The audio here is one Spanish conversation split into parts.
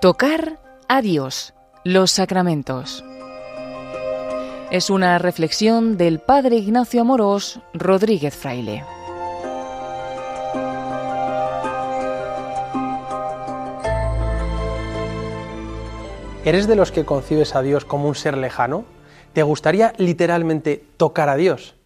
Tocar a Dios, los sacramentos. Es una reflexión del Padre Ignacio Amorós Rodríguez Fraile. ¿Eres de los que concibes a Dios como un ser lejano? ¿Te gustaría literalmente tocar a Dios?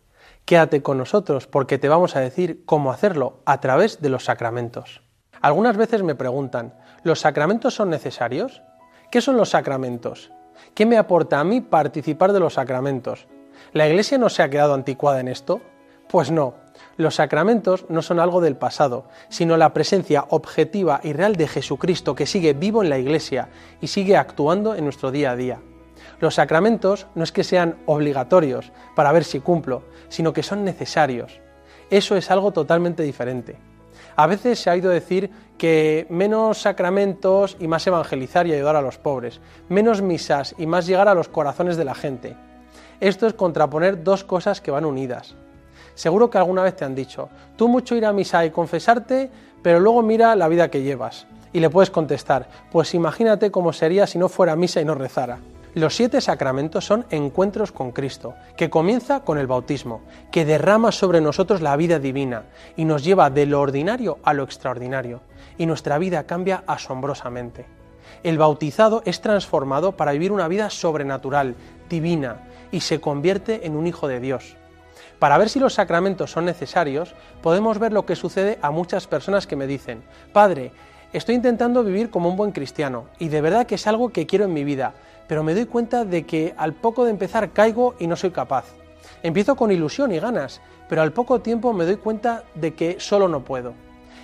Quédate con nosotros porque te vamos a decir cómo hacerlo a través de los sacramentos. Algunas veces me preguntan, ¿los sacramentos son necesarios? ¿Qué son los sacramentos? ¿Qué me aporta a mí participar de los sacramentos? ¿La Iglesia no se ha quedado anticuada en esto? Pues no, los sacramentos no son algo del pasado, sino la presencia objetiva y real de Jesucristo que sigue vivo en la Iglesia y sigue actuando en nuestro día a día. Los sacramentos no es que sean obligatorios para ver si cumplo, sino que son necesarios. Eso es algo totalmente diferente. A veces se ha oído decir que menos sacramentos y más evangelizar y ayudar a los pobres, menos misas y más llegar a los corazones de la gente. Esto es contraponer dos cosas que van unidas. Seguro que alguna vez te han dicho, tú mucho ir a misa y confesarte, pero luego mira la vida que llevas. Y le puedes contestar, pues imagínate cómo sería si no fuera misa y no rezara. Los siete sacramentos son encuentros con Cristo, que comienza con el bautismo, que derrama sobre nosotros la vida divina y nos lleva de lo ordinario a lo extraordinario, y nuestra vida cambia asombrosamente. El bautizado es transformado para vivir una vida sobrenatural, divina, y se convierte en un hijo de Dios. Para ver si los sacramentos son necesarios, podemos ver lo que sucede a muchas personas que me dicen, Padre, estoy intentando vivir como un buen cristiano, y de verdad que es algo que quiero en mi vida, pero me doy cuenta de que al poco de empezar caigo y no soy capaz. Empiezo con ilusión y ganas, pero al poco tiempo me doy cuenta de que solo no puedo.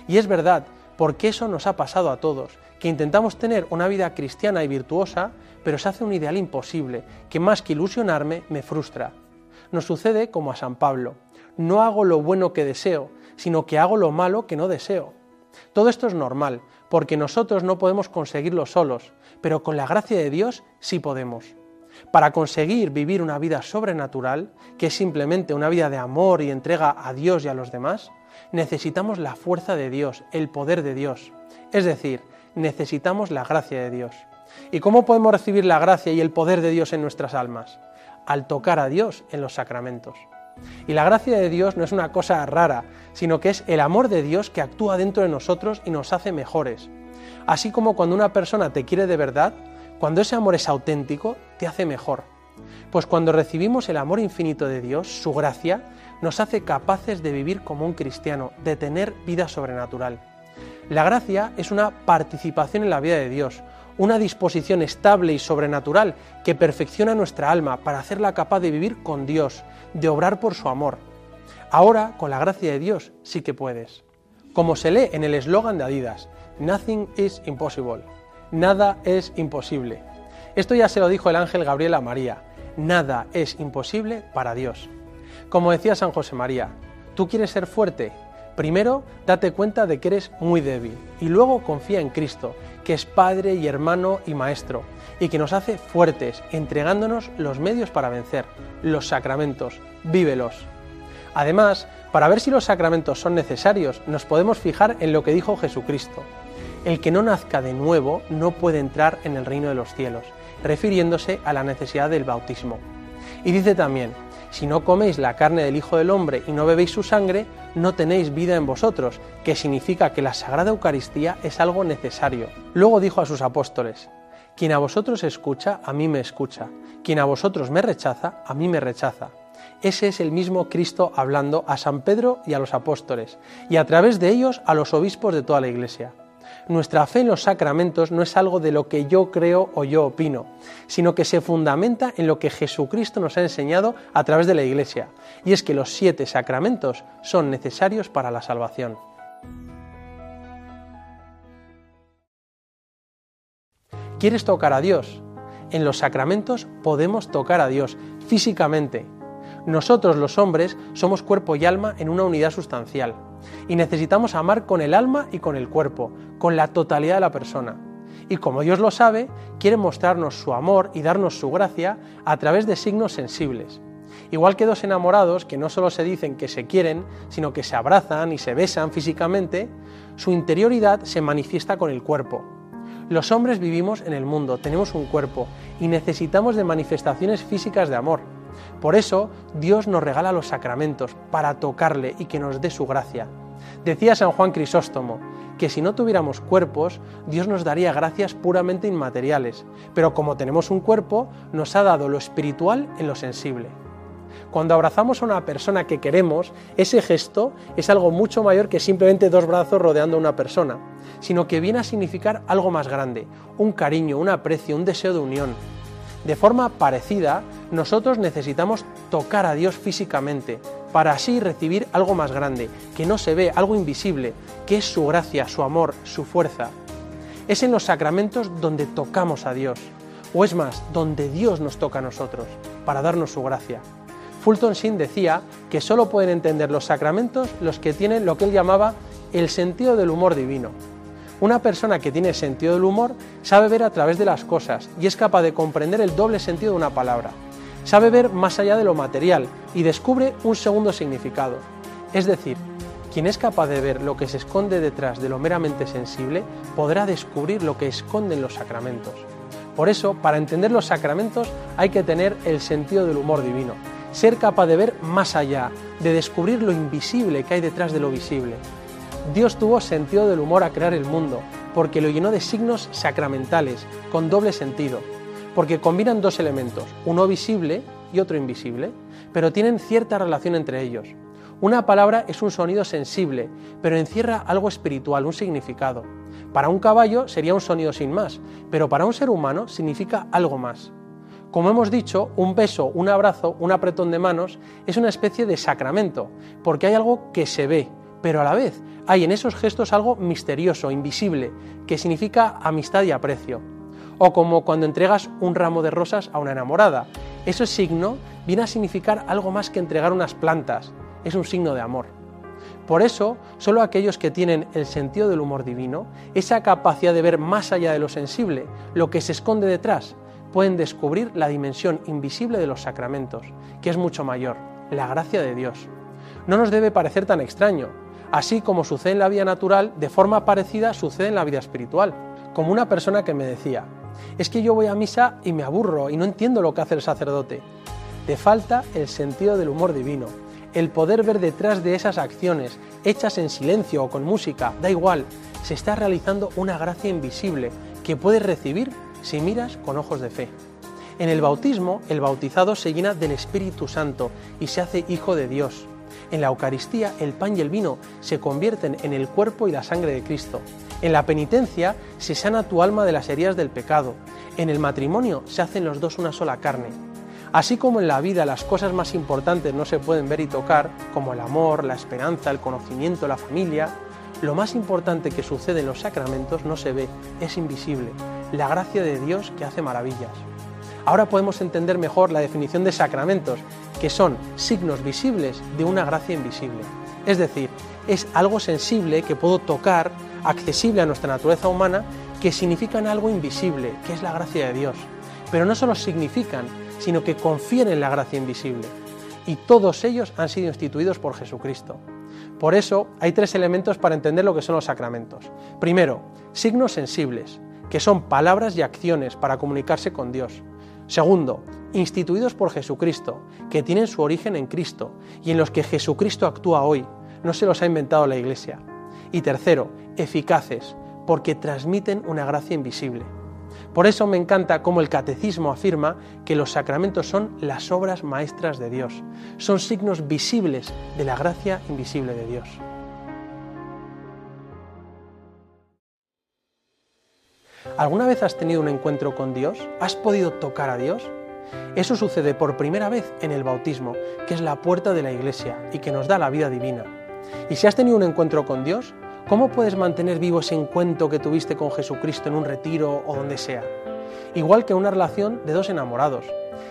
Y es verdad, porque eso nos ha pasado a todos, que intentamos tener una vida cristiana y virtuosa, pero se hace un ideal imposible, que más que ilusionarme me frustra. Nos sucede como a San Pablo, no hago lo bueno que deseo, sino que hago lo malo que no deseo. Todo esto es normal, porque nosotros no podemos conseguirlo solos, pero con la gracia de Dios sí podemos. Para conseguir vivir una vida sobrenatural, que es simplemente una vida de amor y entrega a Dios y a los demás, necesitamos la fuerza de Dios, el poder de Dios. Es decir, necesitamos la gracia de Dios. ¿Y cómo podemos recibir la gracia y el poder de Dios en nuestras almas? Al tocar a Dios en los sacramentos. Y la gracia de Dios no es una cosa rara, sino que es el amor de Dios que actúa dentro de nosotros y nos hace mejores. Así como cuando una persona te quiere de verdad, cuando ese amor es auténtico, te hace mejor. Pues cuando recibimos el amor infinito de Dios, su gracia, nos hace capaces de vivir como un cristiano, de tener vida sobrenatural. La gracia es una participación en la vida de Dios, una disposición estable y sobrenatural que perfecciona nuestra alma para hacerla capaz de vivir con Dios, de obrar por su amor. Ahora, con la gracia de Dios, sí que puedes. Como se lee en el eslogan de Adidas, Nothing is impossible. Nada es imposible. Esto ya se lo dijo el ángel Gabriel a María. Nada es imposible para Dios. Como decía San José María, ¿tú quieres ser fuerte? Primero, date cuenta de que eres muy débil y luego confía en Cristo, que es Padre y hermano y Maestro, y que nos hace fuertes, entregándonos los medios para vencer, los sacramentos, vívelos. Además, para ver si los sacramentos son necesarios, nos podemos fijar en lo que dijo Jesucristo. El que no nazca de nuevo no puede entrar en el reino de los cielos, refiriéndose a la necesidad del bautismo. Y dice también, si no coméis la carne del Hijo del Hombre y no bebéis su sangre, no tenéis vida en vosotros, que significa que la Sagrada Eucaristía es algo necesario. Luego dijo a sus apóstoles, quien a vosotros escucha, a mí me escucha, quien a vosotros me rechaza, a mí me rechaza. Ese es el mismo Cristo hablando a San Pedro y a los apóstoles, y a través de ellos a los obispos de toda la Iglesia nuestra fe en los sacramentos no es algo de lo que yo creo o yo opino, sino que se fundamenta en lo que Jesucristo nos ha enseñado a través de la Iglesia, y es que los siete sacramentos son necesarios para la salvación. ¿Quieres tocar a Dios? En los sacramentos podemos tocar a Dios físicamente. Nosotros los hombres somos cuerpo y alma en una unidad sustancial y necesitamos amar con el alma y con el cuerpo, con la totalidad de la persona. Y como Dios lo sabe, quiere mostrarnos su amor y darnos su gracia a través de signos sensibles. Igual que dos enamorados que no solo se dicen que se quieren, sino que se abrazan y se besan físicamente, su interioridad se manifiesta con el cuerpo. Los hombres vivimos en el mundo, tenemos un cuerpo y necesitamos de manifestaciones físicas de amor. Por eso Dios nos regala los sacramentos para tocarle y que nos dé su gracia. Decía San Juan Crisóstomo que si no tuviéramos cuerpos, Dios nos daría gracias puramente inmateriales, pero como tenemos un cuerpo, nos ha dado lo espiritual en lo sensible. Cuando abrazamos a una persona que queremos, ese gesto es algo mucho mayor que simplemente dos brazos rodeando a una persona, sino que viene a significar algo más grande, un cariño, un aprecio, un deseo de unión. De forma parecida, nosotros necesitamos tocar a Dios físicamente, para así recibir algo más grande, que no se ve, algo invisible, que es su gracia, su amor, su fuerza. Es en los sacramentos donde tocamos a Dios, o es más, donde Dios nos toca a nosotros, para darnos su gracia. Fulton Sheen decía que solo pueden entender los sacramentos los que tienen lo que él llamaba el sentido del humor divino. Una persona que tiene sentido del humor sabe ver a través de las cosas y es capaz de comprender el doble sentido de una palabra. Sabe ver más allá de lo material y descubre un segundo significado. Es decir, quien es capaz de ver lo que se esconde detrás de lo meramente sensible podrá descubrir lo que esconden los sacramentos. Por eso, para entender los sacramentos hay que tener el sentido del humor divino, ser capaz de ver más allá, de descubrir lo invisible que hay detrás de lo visible. Dios tuvo sentido del humor a crear el mundo, porque lo llenó de signos sacramentales, con doble sentido, porque combinan dos elementos, uno visible y otro invisible, pero tienen cierta relación entre ellos. Una palabra es un sonido sensible, pero encierra algo espiritual, un significado. Para un caballo sería un sonido sin más, pero para un ser humano significa algo más. Como hemos dicho, un beso, un abrazo, un apretón de manos es una especie de sacramento, porque hay algo que se ve, pero a la vez hay en esos gestos algo misterioso, invisible, que significa amistad y aprecio. O como cuando entregas un ramo de rosas a una enamorada. Ese signo viene a significar algo más que entregar unas plantas, es un signo de amor. Por eso, solo aquellos que tienen el sentido del humor divino, esa capacidad de ver más allá de lo sensible, lo que se esconde detrás, pueden descubrir la dimensión invisible de los sacramentos, que es mucho mayor, la gracia de Dios. No nos debe parecer tan extraño. Así como sucede en la vida natural, de forma parecida sucede en la vida espiritual. Como una persona que me decía, es que yo voy a misa y me aburro y no entiendo lo que hace el sacerdote. Te falta el sentido del humor divino, el poder ver detrás de esas acciones, hechas en silencio o con música, da igual, se está realizando una gracia invisible que puedes recibir si miras con ojos de fe. En el bautismo, el bautizado se llena del Espíritu Santo y se hace hijo de Dios. En la Eucaristía, el pan y el vino se convierten en el cuerpo y la sangre de Cristo. En la penitencia se sana tu alma de las heridas del pecado. En el matrimonio se hacen los dos una sola carne. Así como en la vida las cosas más importantes no se pueden ver y tocar, como el amor, la esperanza, el conocimiento, la familia, lo más importante que sucede en los sacramentos no se ve, es invisible, la gracia de Dios que hace maravillas. Ahora podemos entender mejor la definición de sacramentos, que son signos visibles de una gracia invisible. Es decir, es algo sensible que puedo tocar, accesible a nuestra naturaleza humana, que significan algo invisible, que es la gracia de Dios. Pero no solo significan, sino que confieren en la gracia invisible. Y todos ellos han sido instituidos por Jesucristo. Por eso hay tres elementos para entender lo que son los sacramentos. Primero, signos sensibles, que son palabras y acciones para comunicarse con Dios. Segundo, instituidos por Jesucristo, que tienen su origen en Cristo y en los que Jesucristo actúa hoy, no se los ha inventado la Iglesia. Y tercero, eficaces, porque transmiten una gracia invisible. Por eso me encanta cómo el catecismo afirma que los sacramentos son las obras maestras de Dios, son signos visibles de la gracia invisible de Dios. ¿Alguna vez has tenido un encuentro con Dios? ¿Has podido tocar a Dios? Eso sucede por primera vez en el bautismo, que es la puerta de la iglesia y que nos da la vida divina. Y si has tenido un encuentro con Dios, ¿cómo puedes mantener vivo ese encuentro que tuviste con Jesucristo en un retiro o donde sea? Igual que una relación de dos enamorados.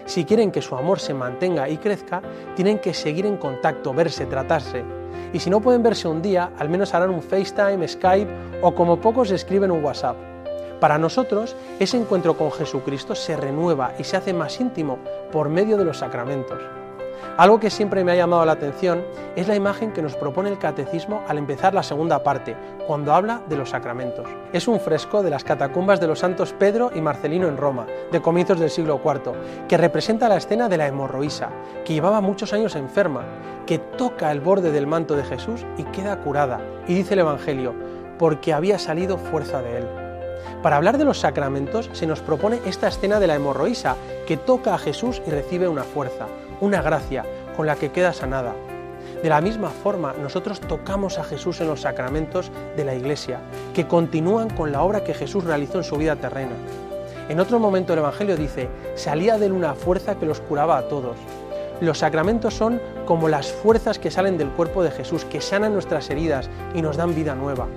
Si quieren que su amor se mantenga y crezca, tienen que seguir en contacto, verse, tratarse. Y si no pueden verse un día, al menos harán un FaceTime, Skype o como pocos escriben un WhatsApp. Para nosotros, ese encuentro con Jesucristo se renueva y se hace más íntimo por medio de los sacramentos. Algo que siempre me ha llamado la atención es la imagen que nos propone el catecismo al empezar la segunda parte, cuando habla de los sacramentos. Es un fresco de las catacumbas de los santos Pedro y Marcelino en Roma, de comienzos del siglo IV, que representa la escena de la hemorroísa, que llevaba muchos años enferma, que toca el borde del manto de Jesús y queda curada. Y dice el Evangelio, porque había salido fuerza de él. Para hablar de los sacramentos se nos propone esta escena de la hemorroísa, que toca a Jesús y recibe una fuerza, una gracia con la que queda sanada. De la misma forma, nosotros tocamos a Jesús en los sacramentos de la Iglesia, que continúan con la obra que Jesús realizó en su vida terrena. En otro momento el Evangelio dice, salía de él una fuerza que los curaba a todos. Los sacramentos son como las fuerzas que salen del cuerpo de Jesús, que sanan nuestras heridas y nos dan vida nueva.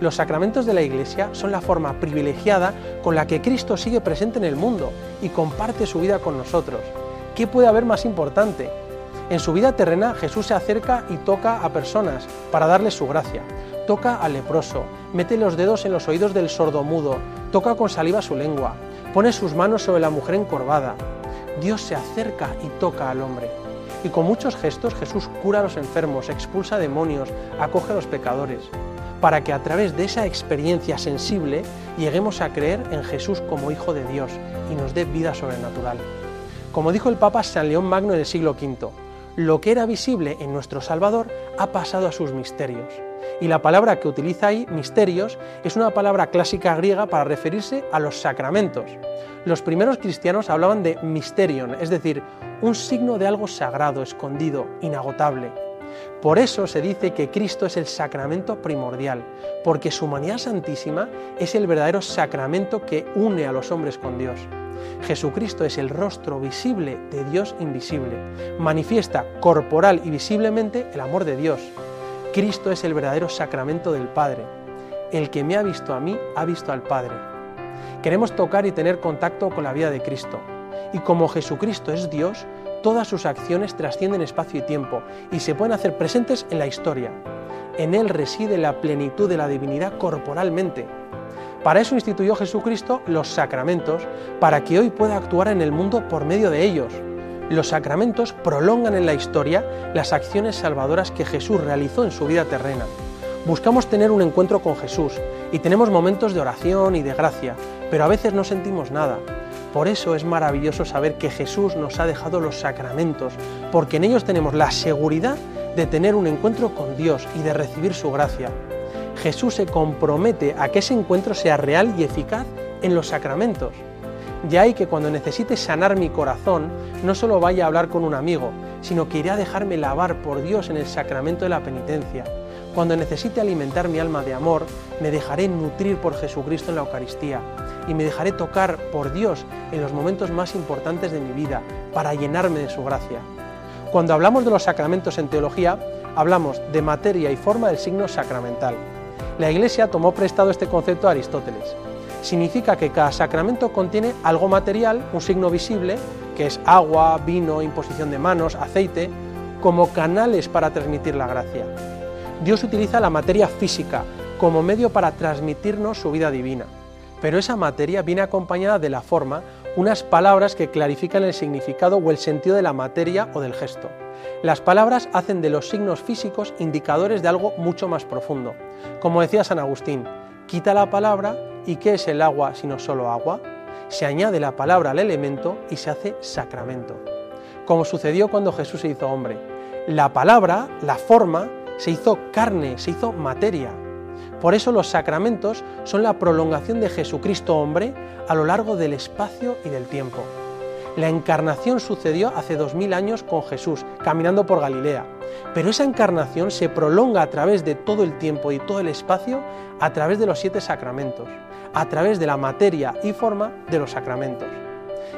Los sacramentos de la Iglesia son la forma privilegiada con la que Cristo sigue presente en el mundo y comparte su vida con nosotros. ¿Qué puede haber más importante? En su vida terrena Jesús se acerca y toca a personas para darles su gracia. Toca al leproso, mete los dedos en los oídos del sordomudo, toca con saliva su lengua, pone sus manos sobre la mujer encorvada. Dios se acerca y toca al hombre. Y con muchos gestos Jesús cura a los enfermos, expulsa demonios, acoge a los pecadores, para que a través de esa experiencia sensible lleguemos a creer en Jesús como Hijo de Dios y nos dé vida sobrenatural. Como dijo el Papa San León Magno en el siglo V, lo que era visible en nuestro Salvador ha pasado a sus misterios. Y la palabra que utiliza ahí, misterios, es una palabra clásica griega para referirse a los sacramentos. Los primeros cristianos hablaban de mysterion, es decir, un signo de algo sagrado, escondido, inagotable. Por eso se dice que Cristo es el sacramento primordial, porque su humanidad santísima es el verdadero sacramento que une a los hombres con Dios. Jesucristo es el rostro visible de Dios invisible. Manifiesta corporal y visiblemente el amor de Dios. Cristo es el verdadero sacramento del Padre. El que me ha visto a mí ha visto al Padre. Queremos tocar y tener contacto con la vida de Cristo. Y como Jesucristo es Dios, todas sus acciones trascienden espacio y tiempo y se pueden hacer presentes en la historia. En Él reside la plenitud de la divinidad corporalmente para eso instituyó Jesucristo los sacramentos, para que hoy pueda actuar en el mundo por medio de ellos. Los sacramentos prolongan en la historia las acciones salvadoras que Jesús realizó en su vida terrena. Buscamos tener un encuentro con Jesús y tenemos momentos de oración y de gracia, pero a veces no sentimos nada. Por eso es maravilloso saber que Jesús nos ha dejado los sacramentos, porque en ellos tenemos la seguridad de tener un encuentro con Dios y de recibir su gracia. Jesús se compromete a que ese encuentro sea real y eficaz en los sacramentos. Ya hay que cuando necesite sanar mi corazón, no solo vaya a hablar con un amigo, sino que iré a dejarme lavar por Dios en el sacramento de la penitencia. Cuando necesite alimentar mi alma de amor, me dejaré nutrir por Jesucristo en la Eucaristía y me dejaré tocar por Dios en los momentos más importantes de mi vida para llenarme de su gracia. Cuando hablamos de los sacramentos en teología, hablamos de materia y forma del signo sacramental. La Iglesia tomó prestado este concepto a Aristóteles. Significa que cada sacramento contiene algo material, un signo visible, que es agua, vino, imposición de manos, aceite, como canales para transmitir la gracia. Dios utiliza la materia física como medio para transmitirnos su vida divina, pero esa materia viene acompañada de la forma, unas palabras que clarifican el significado o el sentido de la materia o del gesto. Las palabras hacen de los signos físicos indicadores de algo mucho más profundo. Como decía San Agustín, quita la palabra y ¿qué es el agua sino solo agua? Se añade la palabra al elemento y se hace sacramento. Como sucedió cuando Jesús se hizo hombre. La palabra, la forma, se hizo carne, se hizo materia. Por eso los sacramentos son la prolongación de Jesucristo hombre a lo largo del espacio y del tiempo. La encarnación sucedió hace dos mil años con Jesús, caminando por Galilea. Pero esa encarnación se prolonga a través de todo el tiempo y todo el espacio, a través de los siete sacramentos, a través de la materia y forma de los sacramentos.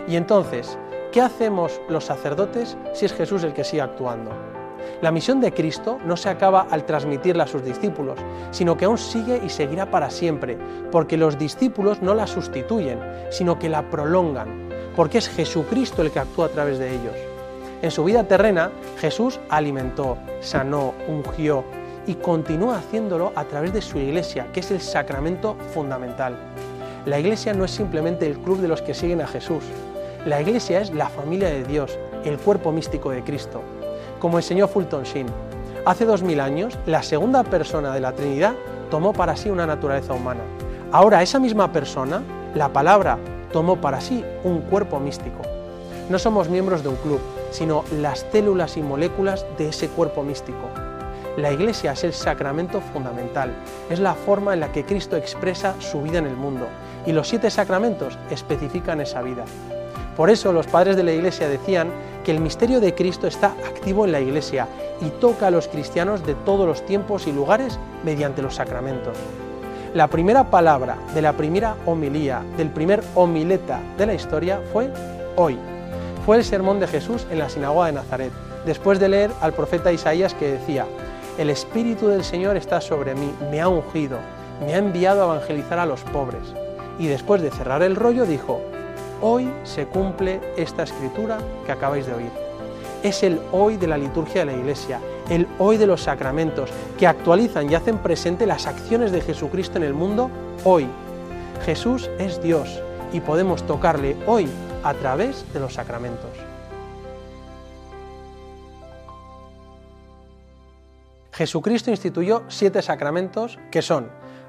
Y entonces, ¿qué hacemos los sacerdotes si es Jesús el que sigue actuando? La misión de Cristo no se acaba al transmitirla a sus discípulos, sino que aún sigue y seguirá para siempre, porque los discípulos no la sustituyen, sino que la prolongan, porque es Jesucristo el que actúa a través de ellos. En su vida terrena, Jesús alimentó, sanó, ungió y continúa haciéndolo a través de su iglesia, que es el sacramento fundamental. La iglesia no es simplemente el club de los que siguen a Jesús. La Iglesia es la familia de Dios, el cuerpo místico de Cristo. Como enseñó Fulton Sheen, hace dos mil años la segunda persona de la Trinidad tomó para sí una naturaleza humana. Ahora esa misma persona, la palabra, tomó para sí un cuerpo místico. No somos miembros de un club, sino las células y moléculas de ese cuerpo místico. La Iglesia es el sacramento fundamental, es la forma en la que Cristo expresa su vida en el mundo y los siete sacramentos especifican esa vida. Por eso los padres de la Iglesia decían que el misterio de Cristo está activo en la Iglesia y toca a los cristianos de todos los tiempos y lugares mediante los sacramentos. La primera palabra de la primera homilía, del primer homileta de la historia fue hoy. Fue el sermón de Jesús en la sinagoga de Nazaret, después de leer al profeta Isaías que decía, el Espíritu del Señor está sobre mí, me ha ungido, me ha enviado a evangelizar a los pobres. Y después de cerrar el rollo dijo, hoy se cumple esta escritura que acabáis de oír. Es el hoy de la liturgia de la Iglesia, el hoy de los sacramentos, que actualizan y hacen presente las acciones de Jesucristo en el mundo hoy. Jesús es Dios y podemos tocarle hoy a través de los sacramentos. Jesucristo instituyó siete sacramentos que son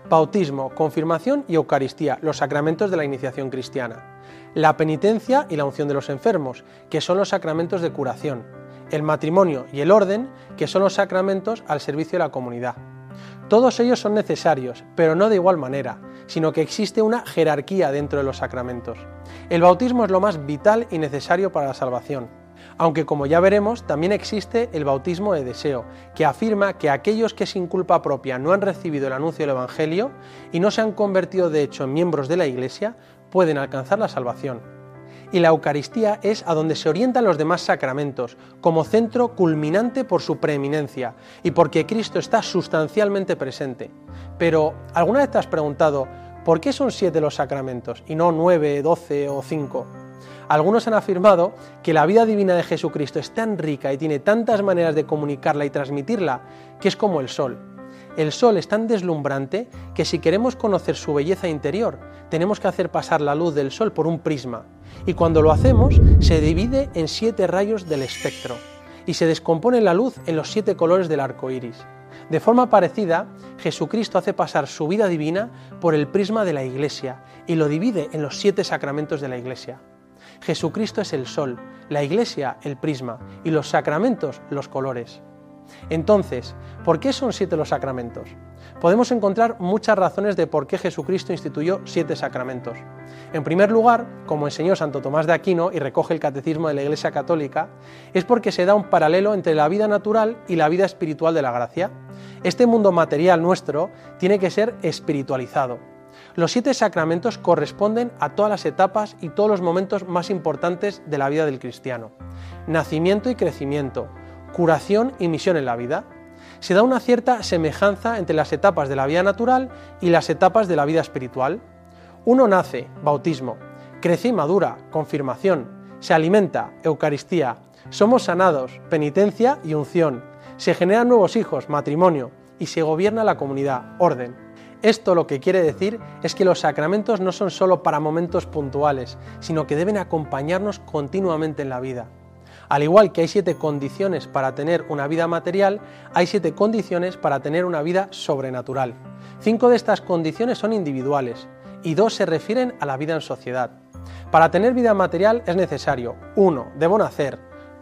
bautismo, confirmación y Eucaristía, los sacramentos de la iniciación cristiana, la penitencia y la unción de los enfermos, que son los sacramentos de curación, el matrimonio y el orden, que son los sacramentos al servicio de la comunidad. Todos ellos son necesarios, pero no de igual manera, sino que existe una jerarquía dentro de los sacramentos. El bautismo es lo más vital y necesario para la salvación aunque como ya veremos, también existe el bautismo de deseo, que afirma que aquellos que sin culpa propia no han recibido el anuncio del Evangelio y no se han convertido de hecho en miembros de la Iglesia, pueden alcanzar la salvación. Y la Eucaristía es a donde se orientan los demás sacramentos, como centro culminante por su preeminencia y porque Cristo está sustancialmente presente. Pero, ¿alguna vez te has preguntado por qué son siete los sacramentos y no nueve, doce o cinco? Algunos han afirmado que la vida divina de Jesucristo es tan rica y tiene tantas maneras de comunicarla y transmitirla que es como el sol. El sol es tan deslumbrante que si queremos conocer su belleza interior, tenemos que hacer pasar la luz del sol por un prisma. Y cuando lo hacemos, se divide en siete rayos del espectro y se descompone la luz en los siete colores del arco iris. De forma parecida, Jesucristo hace pasar su vida divina por el prisma de la Iglesia y lo divide en los siete sacramentos de la Iglesia. Jesucristo es el sol, la iglesia el prisma y los sacramentos los colores. Entonces, ¿por qué son siete los sacramentos? Podemos encontrar muchas razones de por qué Jesucristo instituyó siete sacramentos. En primer lugar, como enseñó Santo Tomás de Aquino y recoge el Catecismo de la Iglesia Católica, es porque se da un paralelo entre la vida natural y la vida espiritual de la gracia. Este mundo material nuestro tiene que ser espiritualizado. Los siete sacramentos corresponden a todas las etapas y todos los momentos más importantes de la vida del cristiano. Nacimiento y crecimiento, curación y misión en la vida. Se da una cierta semejanza entre las etapas de la vida natural y las etapas de la vida espiritual. Uno nace, bautismo, crece y madura, confirmación, se alimenta, Eucaristía, somos sanados, penitencia y unción, se generan nuevos hijos, matrimonio, y se gobierna la comunidad, orden. Esto lo que quiere decir es que los sacramentos no son solo para momentos puntuales, sino que deben acompañarnos continuamente en la vida. Al igual que hay siete condiciones para tener una vida material, hay siete condiciones para tener una vida sobrenatural. Cinco de estas condiciones son individuales y dos se refieren a la vida en sociedad. Para tener vida material es necesario 1. Debo nacer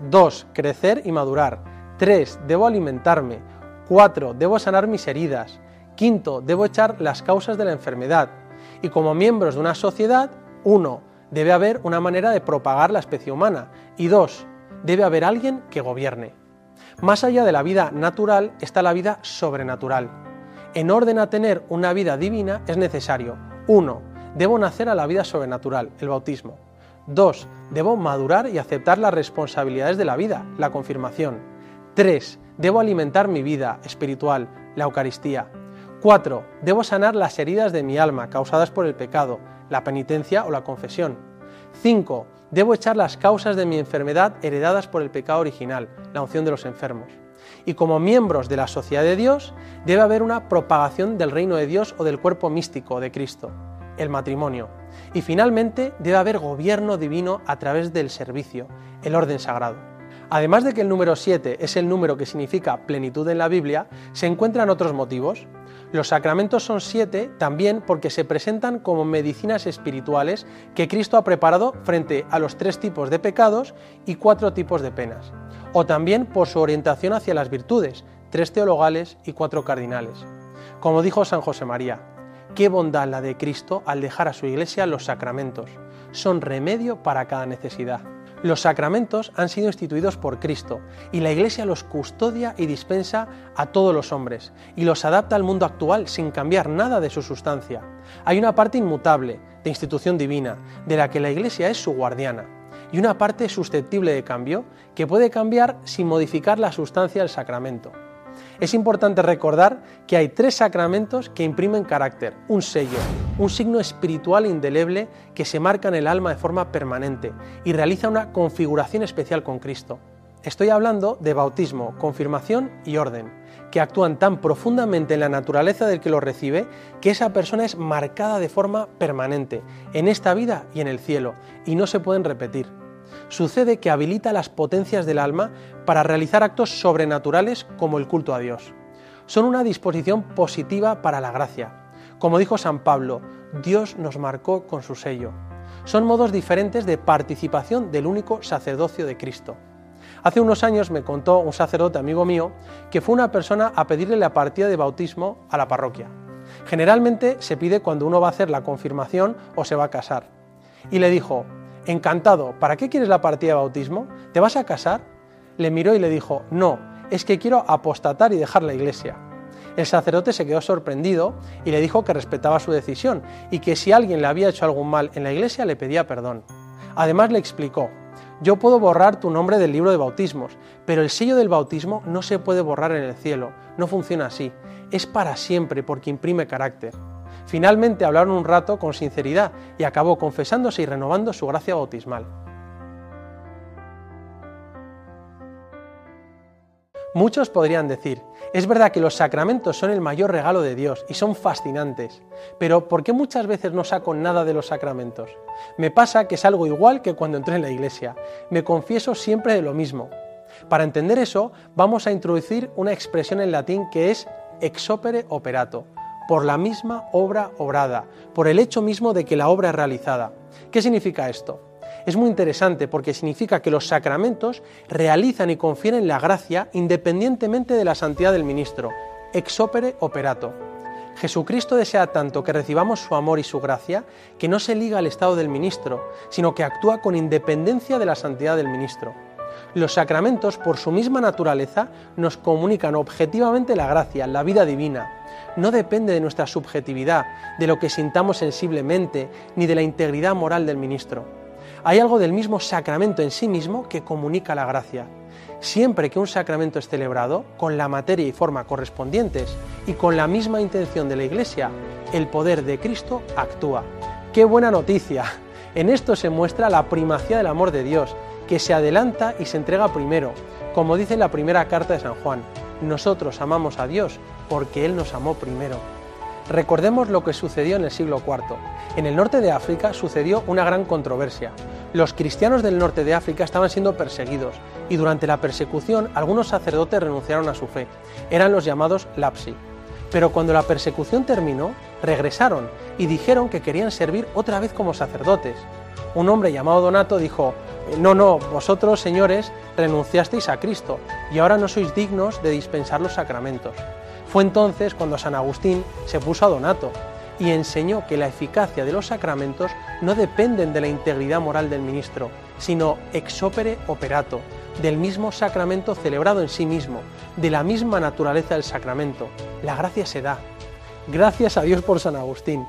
2. Crecer y madurar 3. Debo alimentarme 4. Debo sanar mis heridas Quinto, debo echar las causas de la enfermedad. Y como miembros de una sociedad, uno, debe haber una manera de propagar la especie humana. Y dos, debe haber alguien que gobierne. Más allá de la vida natural está la vida sobrenatural. En orden a tener una vida divina es necesario, uno, debo nacer a la vida sobrenatural, el bautismo. Dos, debo madurar y aceptar las responsabilidades de la vida, la confirmación. Tres, debo alimentar mi vida espiritual, la Eucaristía. 4. Debo sanar las heridas de mi alma causadas por el pecado, la penitencia o la confesión. 5. Debo echar las causas de mi enfermedad heredadas por el pecado original, la unción de los enfermos. Y como miembros de la sociedad de Dios, debe haber una propagación del reino de Dios o del cuerpo místico de Cristo. el matrimonio. Y finalmente debe haber gobierno divino a través del servicio, el orden sagrado. Además de que el número 7 es el número que significa plenitud en la Biblia, se encuentran otros motivos. Los sacramentos son siete también porque se presentan como medicinas espirituales que Cristo ha preparado frente a los tres tipos de pecados y cuatro tipos de penas. O también por su orientación hacia las virtudes, tres teologales y cuatro cardinales. Como dijo San José María, qué bondad la de Cristo al dejar a su iglesia los sacramentos. Son remedio para cada necesidad. Los sacramentos han sido instituidos por Cristo y la Iglesia los custodia y dispensa a todos los hombres y los adapta al mundo actual sin cambiar nada de su sustancia. Hay una parte inmutable, de institución divina, de la que la Iglesia es su guardiana, y una parte susceptible de cambio que puede cambiar sin modificar la sustancia del sacramento. Es importante recordar que hay tres sacramentos que imprimen carácter, un sello, un signo espiritual indeleble que se marca en el alma de forma permanente y realiza una configuración especial con Cristo. Estoy hablando de bautismo, confirmación y orden, que actúan tan profundamente en la naturaleza del que lo recibe que esa persona es marcada de forma permanente, en esta vida y en el cielo, y no se pueden repetir sucede que habilita las potencias del alma para realizar actos sobrenaturales como el culto a Dios. Son una disposición positiva para la gracia. Como dijo San Pablo, Dios nos marcó con su sello. Son modos diferentes de participación del único sacerdocio de Cristo. Hace unos años me contó un sacerdote amigo mío que fue una persona a pedirle la partida de bautismo a la parroquia. Generalmente se pide cuando uno va a hacer la confirmación o se va a casar. Y le dijo, Encantado, ¿para qué quieres la partida de bautismo? ¿Te vas a casar? Le miró y le dijo, no, es que quiero apostatar y dejar la iglesia. El sacerdote se quedó sorprendido y le dijo que respetaba su decisión y que si alguien le había hecho algún mal en la iglesia le pedía perdón. Además le explicó, yo puedo borrar tu nombre del libro de bautismos, pero el sello del bautismo no se puede borrar en el cielo, no funciona así, es para siempre porque imprime carácter. Finalmente hablaron un rato con sinceridad y acabó confesándose y renovando su gracia bautismal. Muchos podrían decir, es verdad que los sacramentos son el mayor regalo de Dios y son fascinantes, pero ¿por qué muchas veces no saco nada de los sacramentos? Me pasa que es algo igual que cuando entré en la iglesia, me confieso siempre de lo mismo. Para entender eso, vamos a introducir una expresión en latín que es ex opere operato, por la misma obra obrada, por el hecho mismo de que la obra es realizada. ¿Qué significa esto? Es muy interesante porque significa que los sacramentos realizan y confieren la gracia independientemente de la santidad del ministro, ex opere operato. Jesucristo desea tanto que recibamos su amor y su gracia que no se liga al estado del ministro, sino que actúa con independencia de la santidad del ministro. Los sacramentos, por su misma naturaleza, nos comunican objetivamente la gracia, la vida divina. No depende de nuestra subjetividad, de lo que sintamos sensiblemente, ni de la integridad moral del ministro. Hay algo del mismo sacramento en sí mismo que comunica la gracia. Siempre que un sacramento es celebrado, con la materia y forma correspondientes y con la misma intención de la Iglesia, el poder de Cristo actúa. ¡Qué buena noticia! En esto se muestra la primacía del amor de Dios, que se adelanta y se entrega primero, como dice la primera carta de San Juan. Nosotros amamos a Dios porque Él nos amó primero. Recordemos lo que sucedió en el siglo IV. En el norte de África sucedió una gran controversia. Los cristianos del norte de África estaban siendo perseguidos y durante la persecución algunos sacerdotes renunciaron a su fe. Eran los llamados lapsi. Pero cuando la persecución terminó, regresaron y dijeron que querían servir otra vez como sacerdotes. Un hombre llamado Donato dijo, no, no, vosotros, señores, renunciasteis a Cristo y ahora no sois dignos de dispensar los sacramentos. Fue entonces cuando San Agustín se puso a Donato y enseñó que la eficacia de los sacramentos no dependen de la integridad moral del ministro, sino ex opere operato, del mismo sacramento celebrado en sí mismo, de la misma naturaleza del sacramento. La gracia se da. Gracias a Dios por San Agustín.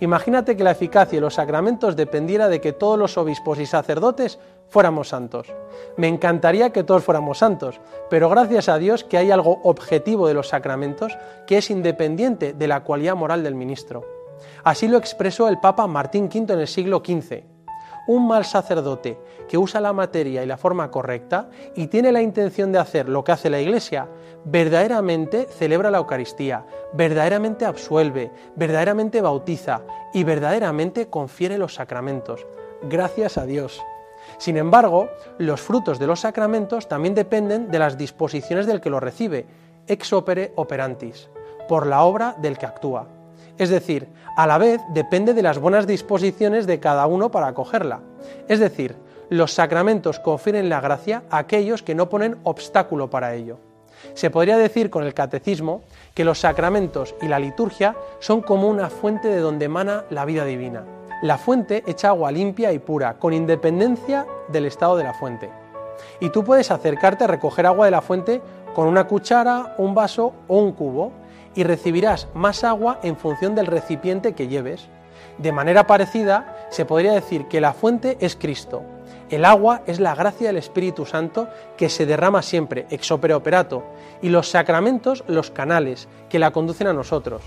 Imagínate que la eficacia de los sacramentos dependiera de que todos los obispos y sacerdotes fuéramos santos. Me encantaría que todos fuéramos santos, pero gracias a Dios que hay algo objetivo de los sacramentos que es independiente de la cualidad moral del ministro. Así lo expresó el Papa Martín V en el siglo XV. Un mal sacerdote que usa la materia y la forma correcta y tiene la intención de hacer lo que hace la Iglesia, verdaderamente celebra la Eucaristía, verdaderamente absuelve, verdaderamente bautiza y verdaderamente confiere los sacramentos. Gracias a Dios. Sin embargo, los frutos de los sacramentos también dependen de las disposiciones del que los recibe, ex opere operantis, por la obra del que actúa. Es decir, a la vez depende de las buenas disposiciones de cada uno para acogerla. Es decir, los sacramentos confieren la gracia a aquellos que no ponen obstáculo para ello. Se podría decir con el catecismo que los sacramentos y la liturgia son como una fuente de donde emana la vida divina. La fuente echa agua limpia y pura, con independencia del estado de la fuente. Y tú puedes acercarte a recoger agua de la fuente con una cuchara, un vaso o un cubo, y recibirás más agua en función del recipiente que lleves. De manera parecida, se podría decir que la fuente es Cristo. El agua es la gracia del Espíritu Santo que se derrama siempre, ex opere operato, y los sacramentos los canales que la conducen a nosotros.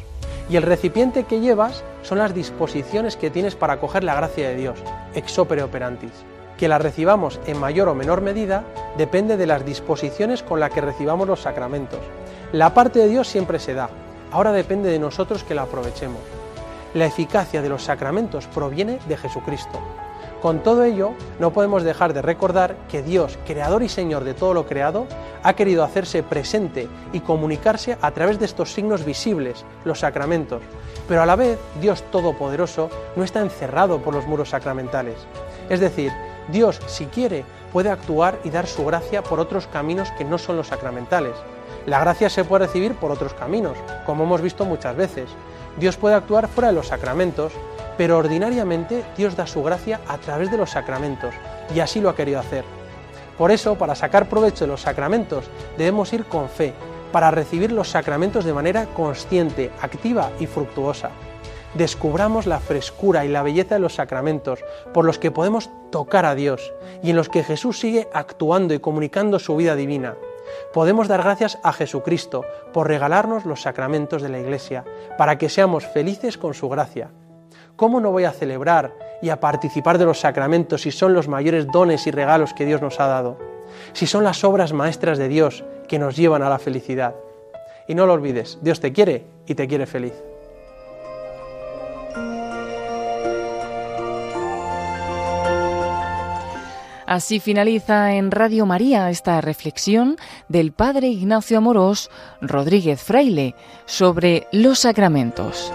Y el recipiente que llevas son las disposiciones que tienes para acoger la gracia de Dios, ex opere operantis. Que la recibamos en mayor o menor medida depende de las disposiciones con las que recibamos los sacramentos. La parte de Dios siempre se da, ahora depende de nosotros que la aprovechemos. La eficacia de los sacramentos proviene de Jesucristo. Con todo ello, no podemos dejar de recordar que Dios, creador y Señor de todo lo creado, ha querido hacerse presente y comunicarse a través de estos signos visibles, los sacramentos. Pero a la vez, Dios Todopoderoso no está encerrado por los muros sacramentales. Es decir, Dios, si quiere, puede actuar y dar su gracia por otros caminos que no son los sacramentales. La gracia se puede recibir por otros caminos, como hemos visto muchas veces. Dios puede actuar fuera de los sacramentos, pero ordinariamente Dios da su gracia a través de los sacramentos, y así lo ha querido hacer. Por eso, para sacar provecho de los sacramentos, debemos ir con fe, para recibir los sacramentos de manera consciente, activa y fructuosa. Descubramos la frescura y la belleza de los sacramentos, por los que podemos tocar a Dios, y en los que Jesús sigue actuando y comunicando su vida divina. Podemos dar gracias a Jesucristo por regalarnos los sacramentos de la Iglesia, para que seamos felices con su gracia. ¿Cómo no voy a celebrar y a participar de los sacramentos si son los mayores dones y regalos que Dios nos ha dado? Si son las obras maestras de Dios que nos llevan a la felicidad. Y no lo olvides, Dios te quiere y te quiere feliz. Así finaliza en Radio María esta reflexión del Padre Ignacio Amorós Rodríguez Fraile sobre los sacramentos.